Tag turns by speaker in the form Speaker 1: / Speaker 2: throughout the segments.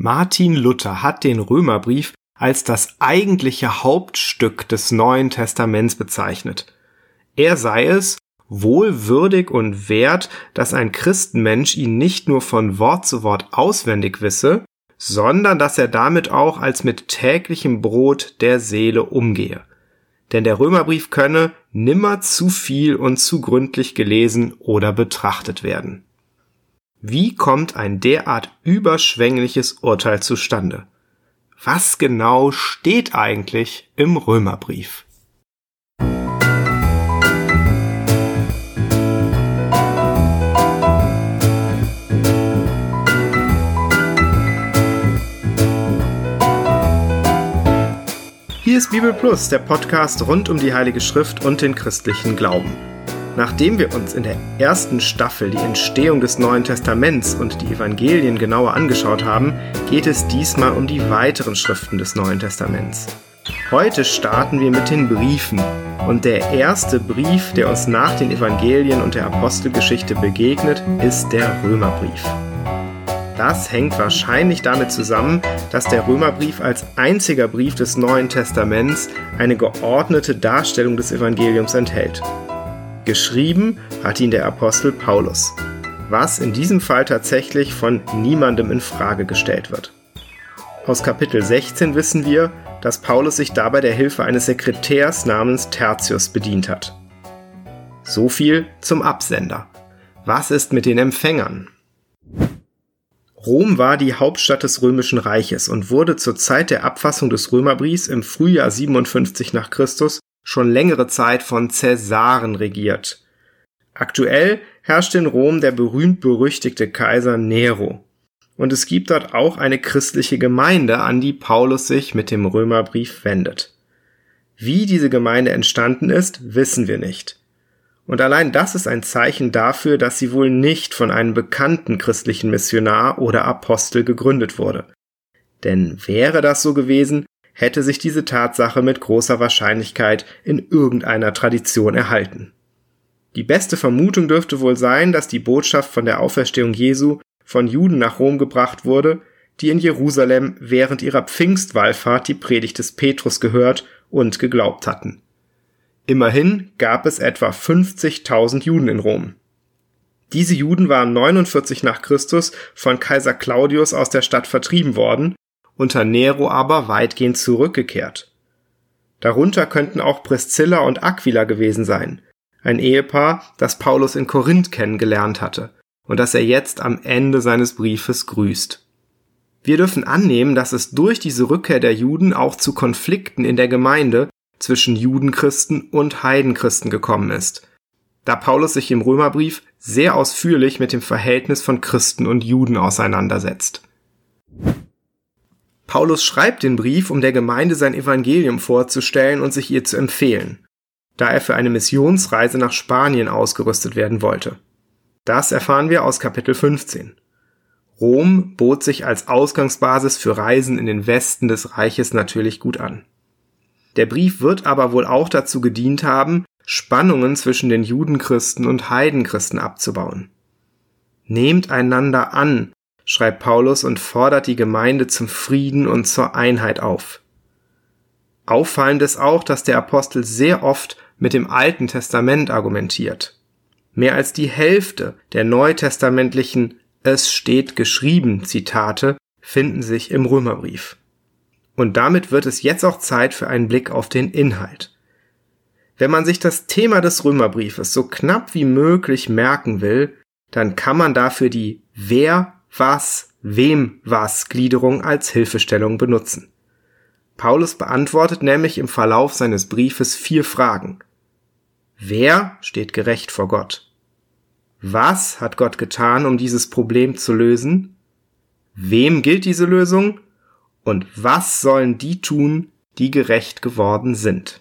Speaker 1: Martin Luther hat den Römerbrief als das eigentliche Hauptstück des Neuen Testaments bezeichnet. Er sei es, wohl würdig und wert, dass ein Christenmensch ihn nicht nur von Wort zu Wort auswendig wisse, sondern dass er damit auch als mit täglichem Brot der Seele umgehe. Denn der Römerbrief könne nimmer zu viel und zu gründlich gelesen oder betrachtet werden. Wie kommt ein derart überschwängliches Urteil zustande? Was genau steht eigentlich im Römerbrief? Hier ist Bibel Plus, der Podcast rund um die Heilige Schrift und den christlichen Glauben. Nachdem wir uns in der ersten Staffel die Entstehung des Neuen Testaments und die Evangelien genauer angeschaut haben, geht es diesmal um die weiteren Schriften des Neuen Testaments. Heute starten wir mit den Briefen und der erste Brief, der uns nach den Evangelien und der Apostelgeschichte begegnet, ist der Römerbrief. Das hängt wahrscheinlich damit zusammen, dass der Römerbrief als einziger Brief des Neuen Testaments eine geordnete Darstellung des Evangeliums enthält. Geschrieben hat ihn der Apostel Paulus, was in diesem Fall tatsächlich von niemandem in Frage gestellt wird. Aus Kapitel 16 wissen wir, dass Paulus sich dabei der Hilfe eines Sekretärs namens Tertius bedient hat. So viel zum Absender. Was ist mit den Empfängern? Rom war die Hauptstadt des Römischen Reiches und wurde zur Zeit der Abfassung des Römerbriefs im Frühjahr 57 nach Christus schon längere Zeit von Cäsaren regiert. Aktuell herrscht in Rom der berühmt-berüchtigte Kaiser Nero. Und es gibt dort auch eine christliche Gemeinde, an die Paulus sich mit dem Römerbrief wendet. Wie diese Gemeinde entstanden ist, wissen wir nicht. Und allein das ist ein Zeichen dafür, dass sie wohl nicht von einem bekannten christlichen Missionar oder Apostel gegründet wurde. Denn wäre das so gewesen, hätte sich diese Tatsache mit großer Wahrscheinlichkeit in irgendeiner Tradition erhalten. Die beste Vermutung dürfte wohl sein, dass die Botschaft von der Auferstehung Jesu von Juden nach Rom gebracht wurde, die in Jerusalem während ihrer Pfingstwallfahrt die Predigt des Petrus gehört und geglaubt hatten. Immerhin gab es etwa 50.000 Juden in Rom. Diese Juden waren 49 nach Christus von Kaiser Claudius aus der Stadt vertrieben worden unter Nero aber weitgehend zurückgekehrt. Darunter könnten auch Priscilla und Aquila gewesen sein, ein Ehepaar, das Paulus in Korinth kennengelernt hatte und das er jetzt am Ende seines Briefes grüßt. Wir dürfen annehmen, dass es durch diese Rückkehr der Juden auch zu Konflikten in der Gemeinde zwischen Judenchristen und Heidenchristen gekommen ist, da Paulus sich im Römerbrief sehr ausführlich mit dem Verhältnis von Christen und Juden auseinandersetzt. Paulus schreibt den Brief, um der Gemeinde sein Evangelium vorzustellen und sich ihr zu empfehlen, da er für eine Missionsreise nach Spanien ausgerüstet werden wollte. Das erfahren wir aus Kapitel 15. Rom bot sich als Ausgangsbasis für Reisen in den Westen des Reiches natürlich gut an. Der Brief wird aber wohl auch dazu gedient haben, Spannungen zwischen den Judenchristen und Heidenchristen abzubauen. Nehmt einander an, schreibt Paulus und fordert die Gemeinde zum Frieden und zur Einheit auf. Auffallend ist auch, dass der Apostel sehr oft mit dem Alten Testament argumentiert. Mehr als die Hälfte der neutestamentlichen Es steht geschrieben Zitate finden sich im Römerbrief. Und damit wird es jetzt auch Zeit für einen Blick auf den Inhalt. Wenn man sich das Thema des Römerbriefes so knapp wie möglich merken will, dann kann man dafür die Wer was, wem was Gliederung als Hilfestellung benutzen. Paulus beantwortet nämlich im Verlauf seines Briefes vier Fragen. Wer steht gerecht vor Gott? Was hat Gott getan, um dieses Problem zu lösen? Wem gilt diese Lösung? Und was sollen die tun, die gerecht geworden sind?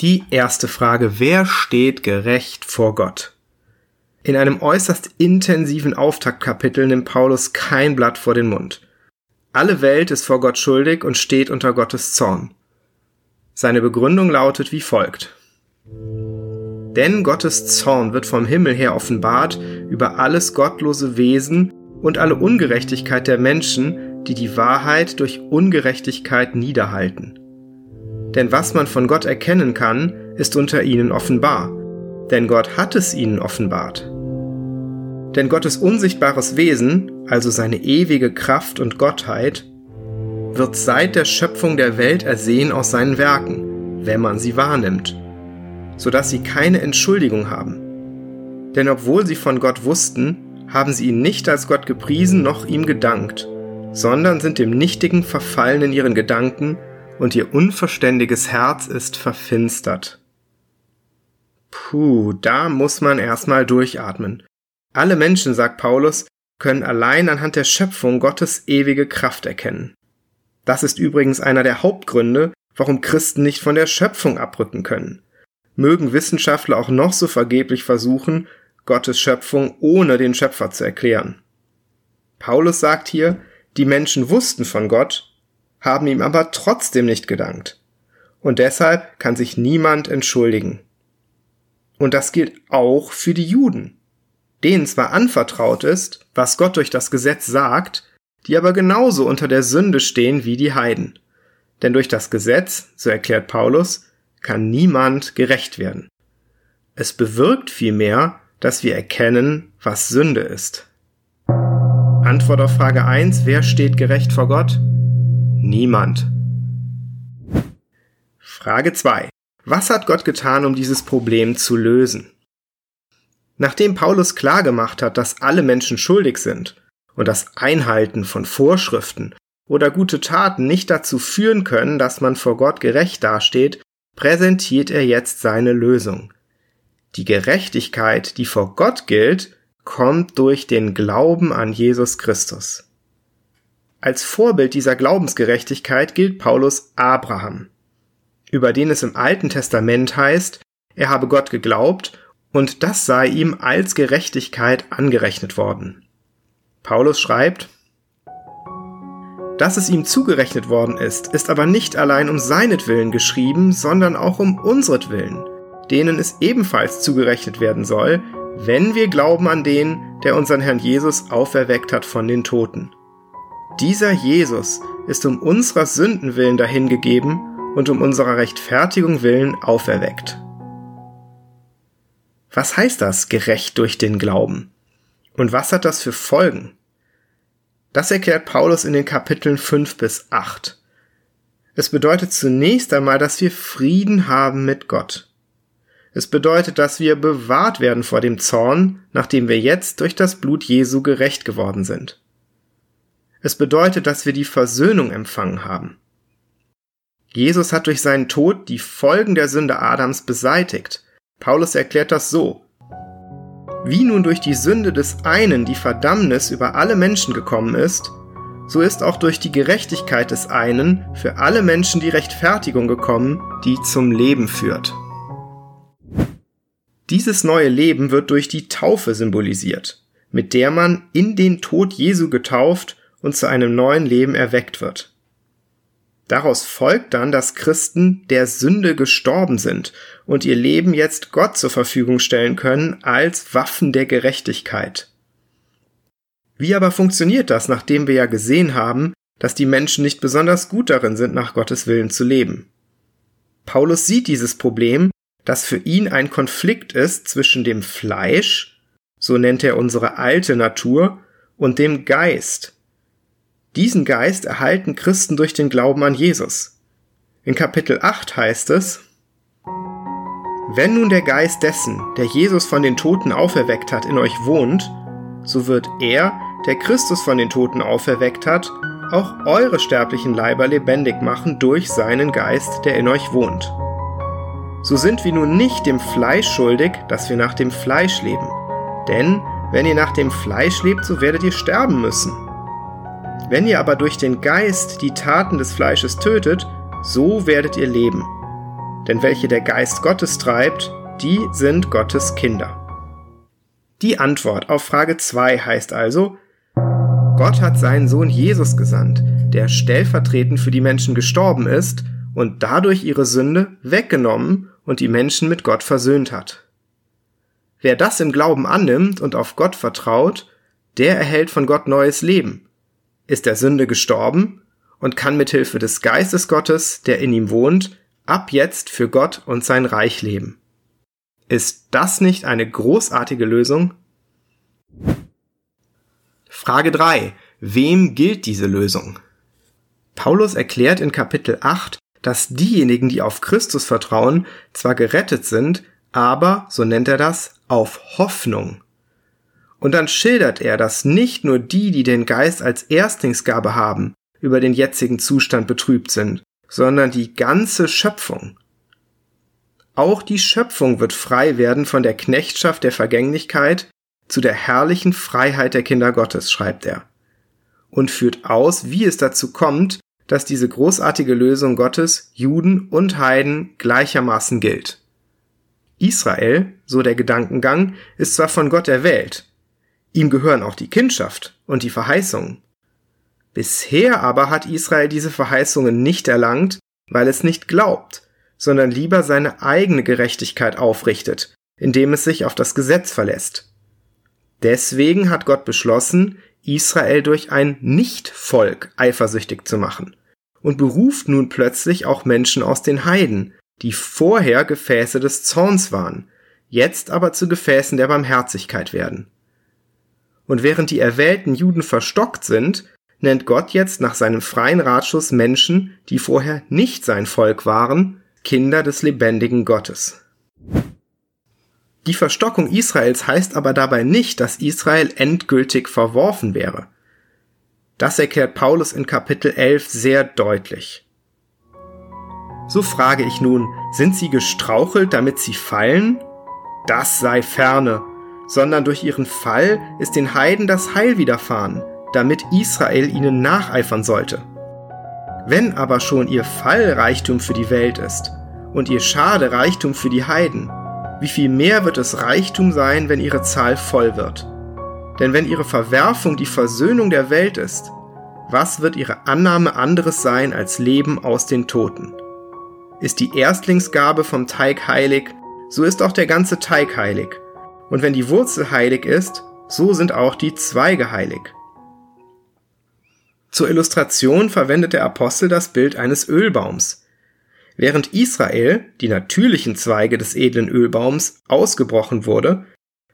Speaker 1: Die erste Frage, wer steht gerecht vor Gott? In einem äußerst intensiven Auftaktkapitel nimmt Paulus kein Blatt vor den Mund. Alle Welt ist vor Gott schuldig und steht unter Gottes Zorn. Seine Begründung lautet wie folgt. Denn Gottes Zorn wird vom Himmel her offenbart über alles gottlose Wesen und alle Ungerechtigkeit der Menschen, die die Wahrheit durch Ungerechtigkeit niederhalten. Denn was man von Gott erkennen kann, ist unter ihnen offenbar, denn Gott hat es ihnen offenbart. Denn Gottes unsichtbares Wesen, also seine ewige Kraft und Gottheit, wird seit der Schöpfung der Welt ersehen aus seinen Werken, wenn man sie wahrnimmt, so dass sie keine Entschuldigung haben. Denn obwohl sie von Gott wussten, haben sie ihn nicht als Gott gepriesen noch ihm gedankt, sondern sind dem Nichtigen verfallen in ihren Gedanken und ihr unverständiges Herz ist verfinstert. Puh, da muss man erstmal durchatmen. Alle Menschen, sagt Paulus, können allein anhand der Schöpfung Gottes ewige Kraft erkennen. Das ist übrigens einer der Hauptgründe, warum Christen nicht von der Schöpfung abrücken können. Mögen Wissenschaftler auch noch so vergeblich versuchen, Gottes Schöpfung ohne den Schöpfer zu erklären. Paulus sagt hier, die Menschen wussten von Gott, haben ihm aber trotzdem nicht gedankt. Und deshalb kann sich niemand entschuldigen. Und das gilt auch für die Juden, denen zwar anvertraut ist, was Gott durch das Gesetz sagt, die aber genauso unter der Sünde stehen wie die Heiden. Denn durch das Gesetz, so erklärt Paulus, kann niemand gerecht werden. Es bewirkt vielmehr, dass wir erkennen, was Sünde ist. Antwort auf Frage 1, wer steht gerecht vor Gott? Niemand. Frage 2. Was hat Gott getan, um dieses Problem zu lösen? Nachdem Paulus klargemacht hat, dass alle Menschen schuldig sind und das Einhalten von Vorschriften oder gute Taten nicht dazu führen können, dass man vor Gott gerecht dasteht, präsentiert er jetzt seine Lösung. Die Gerechtigkeit, die vor Gott gilt, kommt durch den Glauben an Jesus Christus. Als Vorbild dieser Glaubensgerechtigkeit gilt Paulus Abraham, über den es im Alten Testament heißt, er habe Gott geglaubt und das sei ihm als Gerechtigkeit angerechnet worden. Paulus schreibt, dass es ihm zugerechnet worden ist, ist aber nicht allein um seinetwillen geschrieben, sondern auch um unsretwillen, denen es ebenfalls zugerechnet werden soll, wenn wir glauben an den, der unseren Herrn Jesus auferweckt hat von den Toten. Dieser Jesus ist um unserer Sünden willen dahingegeben und um unserer Rechtfertigung willen auferweckt. Was heißt das, gerecht durch den Glauben? Und was hat das für Folgen? Das erklärt Paulus in den Kapiteln 5 bis 8. Es bedeutet zunächst einmal, dass wir Frieden haben mit Gott. Es bedeutet, dass wir bewahrt werden vor dem Zorn, nachdem wir jetzt durch das Blut Jesu gerecht geworden sind. Es bedeutet, dass wir die Versöhnung empfangen haben. Jesus hat durch seinen Tod die Folgen der Sünde Adams beseitigt. Paulus erklärt das so. Wie nun durch die Sünde des einen die Verdammnis über alle Menschen gekommen ist, so ist auch durch die Gerechtigkeit des einen für alle Menschen die Rechtfertigung gekommen, die zum Leben führt. Dieses neue Leben wird durch die Taufe symbolisiert, mit der man in den Tod Jesu getauft und zu einem neuen Leben erweckt wird. Daraus folgt dann, dass Christen der Sünde gestorben sind und ihr Leben jetzt Gott zur Verfügung stellen können als Waffen der Gerechtigkeit. Wie aber funktioniert das, nachdem wir ja gesehen haben, dass die Menschen nicht besonders gut darin sind, nach Gottes Willen zu leben? Paulus sieht dieses Problem dass für ihn ein Konflikt ist zwischen dem Fleisch, so nennt er unsere alte Natur, und dem Geist. Diesen Geist erhalten Christen durch den Glauben an Jesus. In Kapitel 8 heißt es, Wenn nun der Geist dessen, der Jesus von den Toten auferweckt hat, in euch wohnt, so wird er, der Christus von den Toten auferweckt hat, auch eure sterblichen Leiber lebendig machen durch seinen Geist, der in euch wohnt so sind wir nun nicht dem Fleisch schuldig, dass wir nach dem Fleisch leben. Denn wenn ihr nach dem Fleisch lebt, so werdet ihr sterben müssen. Wenn ihr aber durch den Geist die Taten des Fleisches tötet, so werdet ihr leben. Denn welche der Geist Gottes treibt, die sind Gottes Kinder. Die Antwort auf Frage 2 heißt also, Gott hat seinen Sohn Jesus gesandt, der stellvertretend für die Menschen gestorben ist und dadurch ihre Sünde weggenommen und die Menschen mit Gott versöhnt hat. Wer das im Glauben annimmt und auf Gott vertraut, der erhält von Gott neues Leben, ist der Sünde gestorben und kann mit Hilfe des Geistes Gottes, der in ihm wohnt, ab jetzt für Gott und sein Reich leben. Ist das nicht eine großartige Lösung? Frage 3. Wem gilt diese Lösung? Paulus erklärt in Kapitel 8, dass diejenigen, die auf Christus vertrauen, zwar gerettet sind, aber, so nennt er das, auf Hoffnung. Und dann schildert er, dass nicht nur die, die den Geist als Erstlingsgabe haben, über den jetzigen Zustand betrübt sind, sondern die ganze Schöpfung. Auch die Schöpfung wird frei werden von der Knechtschaft der Vergänglichkeit zu der herrlichen Freiheit der Kinder Gottes, schreibt er. Und führt aus, wie es dazu kommt, dass diese großartige Lösung Gottes Juden und Heiden gleichermaßen gilt. Israel, so der Gedankengang, ist zwar von Gott erwählt, ihm gehören auch die Kindschaft und die Verheißungen. Bisher aber hat Israel diese Verheißungen nicht erlangt, weil es nicht glaubt, sondern lieber seine eigene Gerechtigkeit aufrichtet, indem es sich auf das Gesetz verlässt. Deswegen hat Gott beschlossen, Israel durch ein Nicht-Volk eifersüchtig zu machen und beruft nun plötzlich auch Menschen aus den Heiden, die vorher Gefäße des Zorns waren, jetzt aber zu Gefäßen der Barmherzigkeit werden. Und während die erwählten Juden verstockt sind, nennt Gott jetzt nach seinem freien Ratschuss Menschen, die vorher nicht sein Volk waren, Kinder des lebendigen Gottes. Die Verstockung Israels heißt aber dabei nicht, dass Israel endgültig verworfen wäre. Das erklärt Paulus in Kapitel 11 sehr deutlich. So frage ich nun, sind sie gestrauchelt, damit sie fallen? Das sei ferne, sondern durch ihren Fall ist den Heiden das Heil widerfahren, damit Israel ihnen nacheifern sollte. Wenn aber schon ihr Fall Reichtum für die Welt ist und ihr Schade Reichtum für die Heiden, wie viel mehr wird es Reichtum sein, wenn ihre Zahl voll wird? Denn wenn ihre Verwerfung die Versöhnung der Welt ist, was wird ihre Annahme anderes sein als Leben aus den Toten? Ist die Erstlingsgabe vom Teig heilig, so ist auch der ganze Teig heilig. Und wenn die Wurzel heilig ist, so sind auch die Zweige heilig. Zur Illustration verwendet der Apostel das Bild eines Ölbaums. Während Israel, die natürlichen Zweige des edlen Ölbaums, ausgebrochen wurde,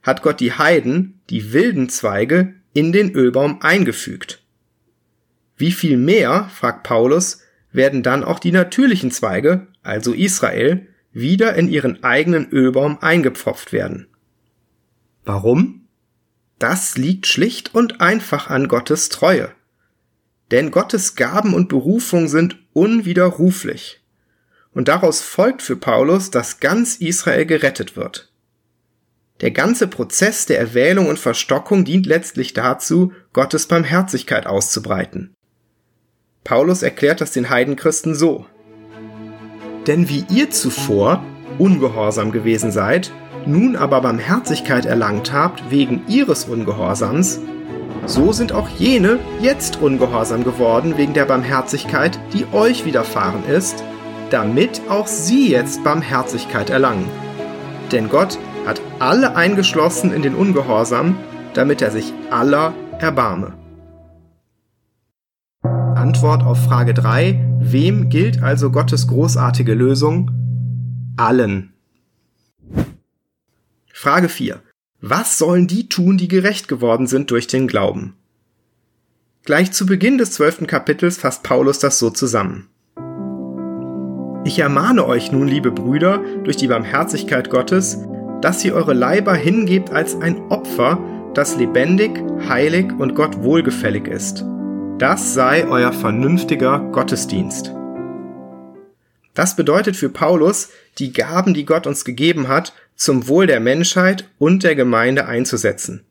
Speaker 1: hat Gott die Heiden, die wilden Zweige, in den Ölbaum eingefügt. Wie viel mehr, fragt Paulus, werden dann auch die natürlichen Zweige, also Israel, wieder in ihren eigenen Ölbaum eingepfropft werden. Warum? Das liegt schlicht und einfach an Gottes Treue. Denn Gottes Gaben und Berufung sind unwiderruflich. Und daraus folgt für Paulus, dass ganz Israel gerettet wird. Der ganze Prozess der Erwählung und Verstockung dient letztlich dazu, Gottes Barmherzigkeit auszubreiten. Paulus erklärt das den Heidenchristen so. Denn wie ihr zuvor ungehorsam gewesen seid, nun aber Barmherzigkeit erlangt habt wegen ihres Ungehorsams, so sind auch jene jetzt ungehorsam geworden wegen der Barmherzigkeit, die euch widerfahren ist, damit auch sie jetzt Barmherzigkeit erlangen. Denn Gott hat alle eingeschlossen in den Ungehorsam, damit er sich aller erbarme. Antwort auf Frage 3. Wem gilt also Gottes großartige Lösung? Allen. Frage 4. Was sollen die tun, die gerecht geworden sind durch den Glauben? Gleich zu Beginn des zwölften Kapitels fasst Paulus das so zusammen. Ich ermahne euch nun, liebe Brüder, durch die Barmherzigkeit Gottes, dass ihr eure Leiber hingebt als ein Opfer, das lebendig, heilig und Gott wohlgefällig ist. Das sei euer vernünftiger Gottesdienst. Das bedeutet für Paulus, die Gaben, die Gott uns gegeben hat, zum Wohl der Menschheit und der Gemeinde einzusetzen.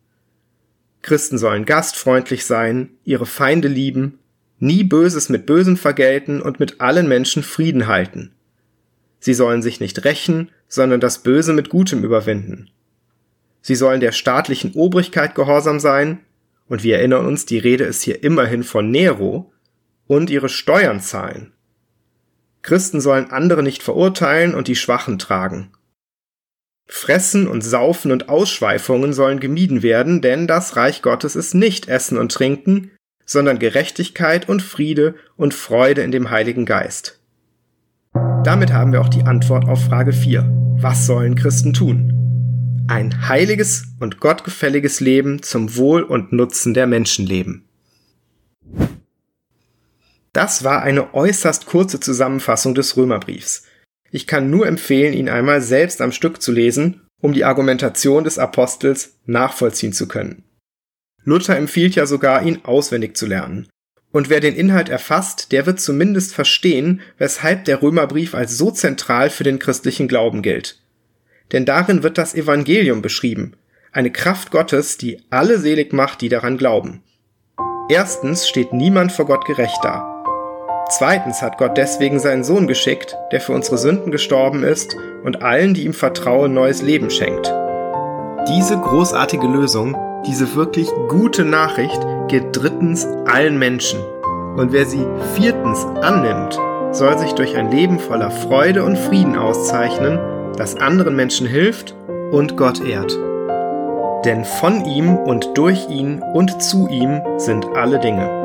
Speaker 1: Christen sollen gastfreundlich sein, ihre Feinde lieben, nie Böses mit Bösem vergelten und mit allen Menschen Frieden halten. Sie sollen sich nicht rächen, sondern das Böse mit Gutem überwinden. Sie sollen der staatlichen Obrigkeit gehorsam sein, und wir erinnern uns, die Rede ist hier immerhin von Nero, und ihre Steuern zahlen. Christen sollen andere nicht verurteilen und die Schwachen tragen. Fressen und Saufen und Ausschweifungen sollen gemieden werden, denn das Reich Gottes ist nicht Essen und Trinken, sondern Gerechtigkeit und Friede und Freude in dem Heiligen Geist. Damit haben wir auch die Antwort auf Frage 4. Was sollen Christen tun? Ein heiliges und gottgefälliges Leben zum Wohl und Nutzen der Menschen leben. Das war eine äußerst kurze Zusammenfassung des Römerbriefs. Ich kann nur empfehlen, ihn einmal selbst am Stück zu lesen, um die Argumentation des Apostels nachvollziehen zu können. Luther empfiehlt ja sogar, ihn auswendig zu lernen. Und wer den Inhalt erfasst, der wird zumindest verstehen, weshalb der Römerbrief als so zentral für den christlichen Glauben gilt. Denn darin wird das Evangelium beschrieben, eine Kraft Gottes, die alle selig macht, die daran glauben. Erstens steht niemand vor Gott gerecht da. Zweitens hat Gott deswegen seinen Sohn geschickt, der für unsere Sünden gestorben ist und allen, die ihm vertrauen, neues Leben schenkt. Diese großartige Lösung, diese wirklich gute Nachricht gilt drittens allen Menschen. Und wer sie viertens annimmt, soll sich durch ein Leben voller Freude und Frieden auszeichnen, das anderen Menschen hilft und Gott ehrt. Denn von ihm und durch ihn und zu ihm sind alle Dinge.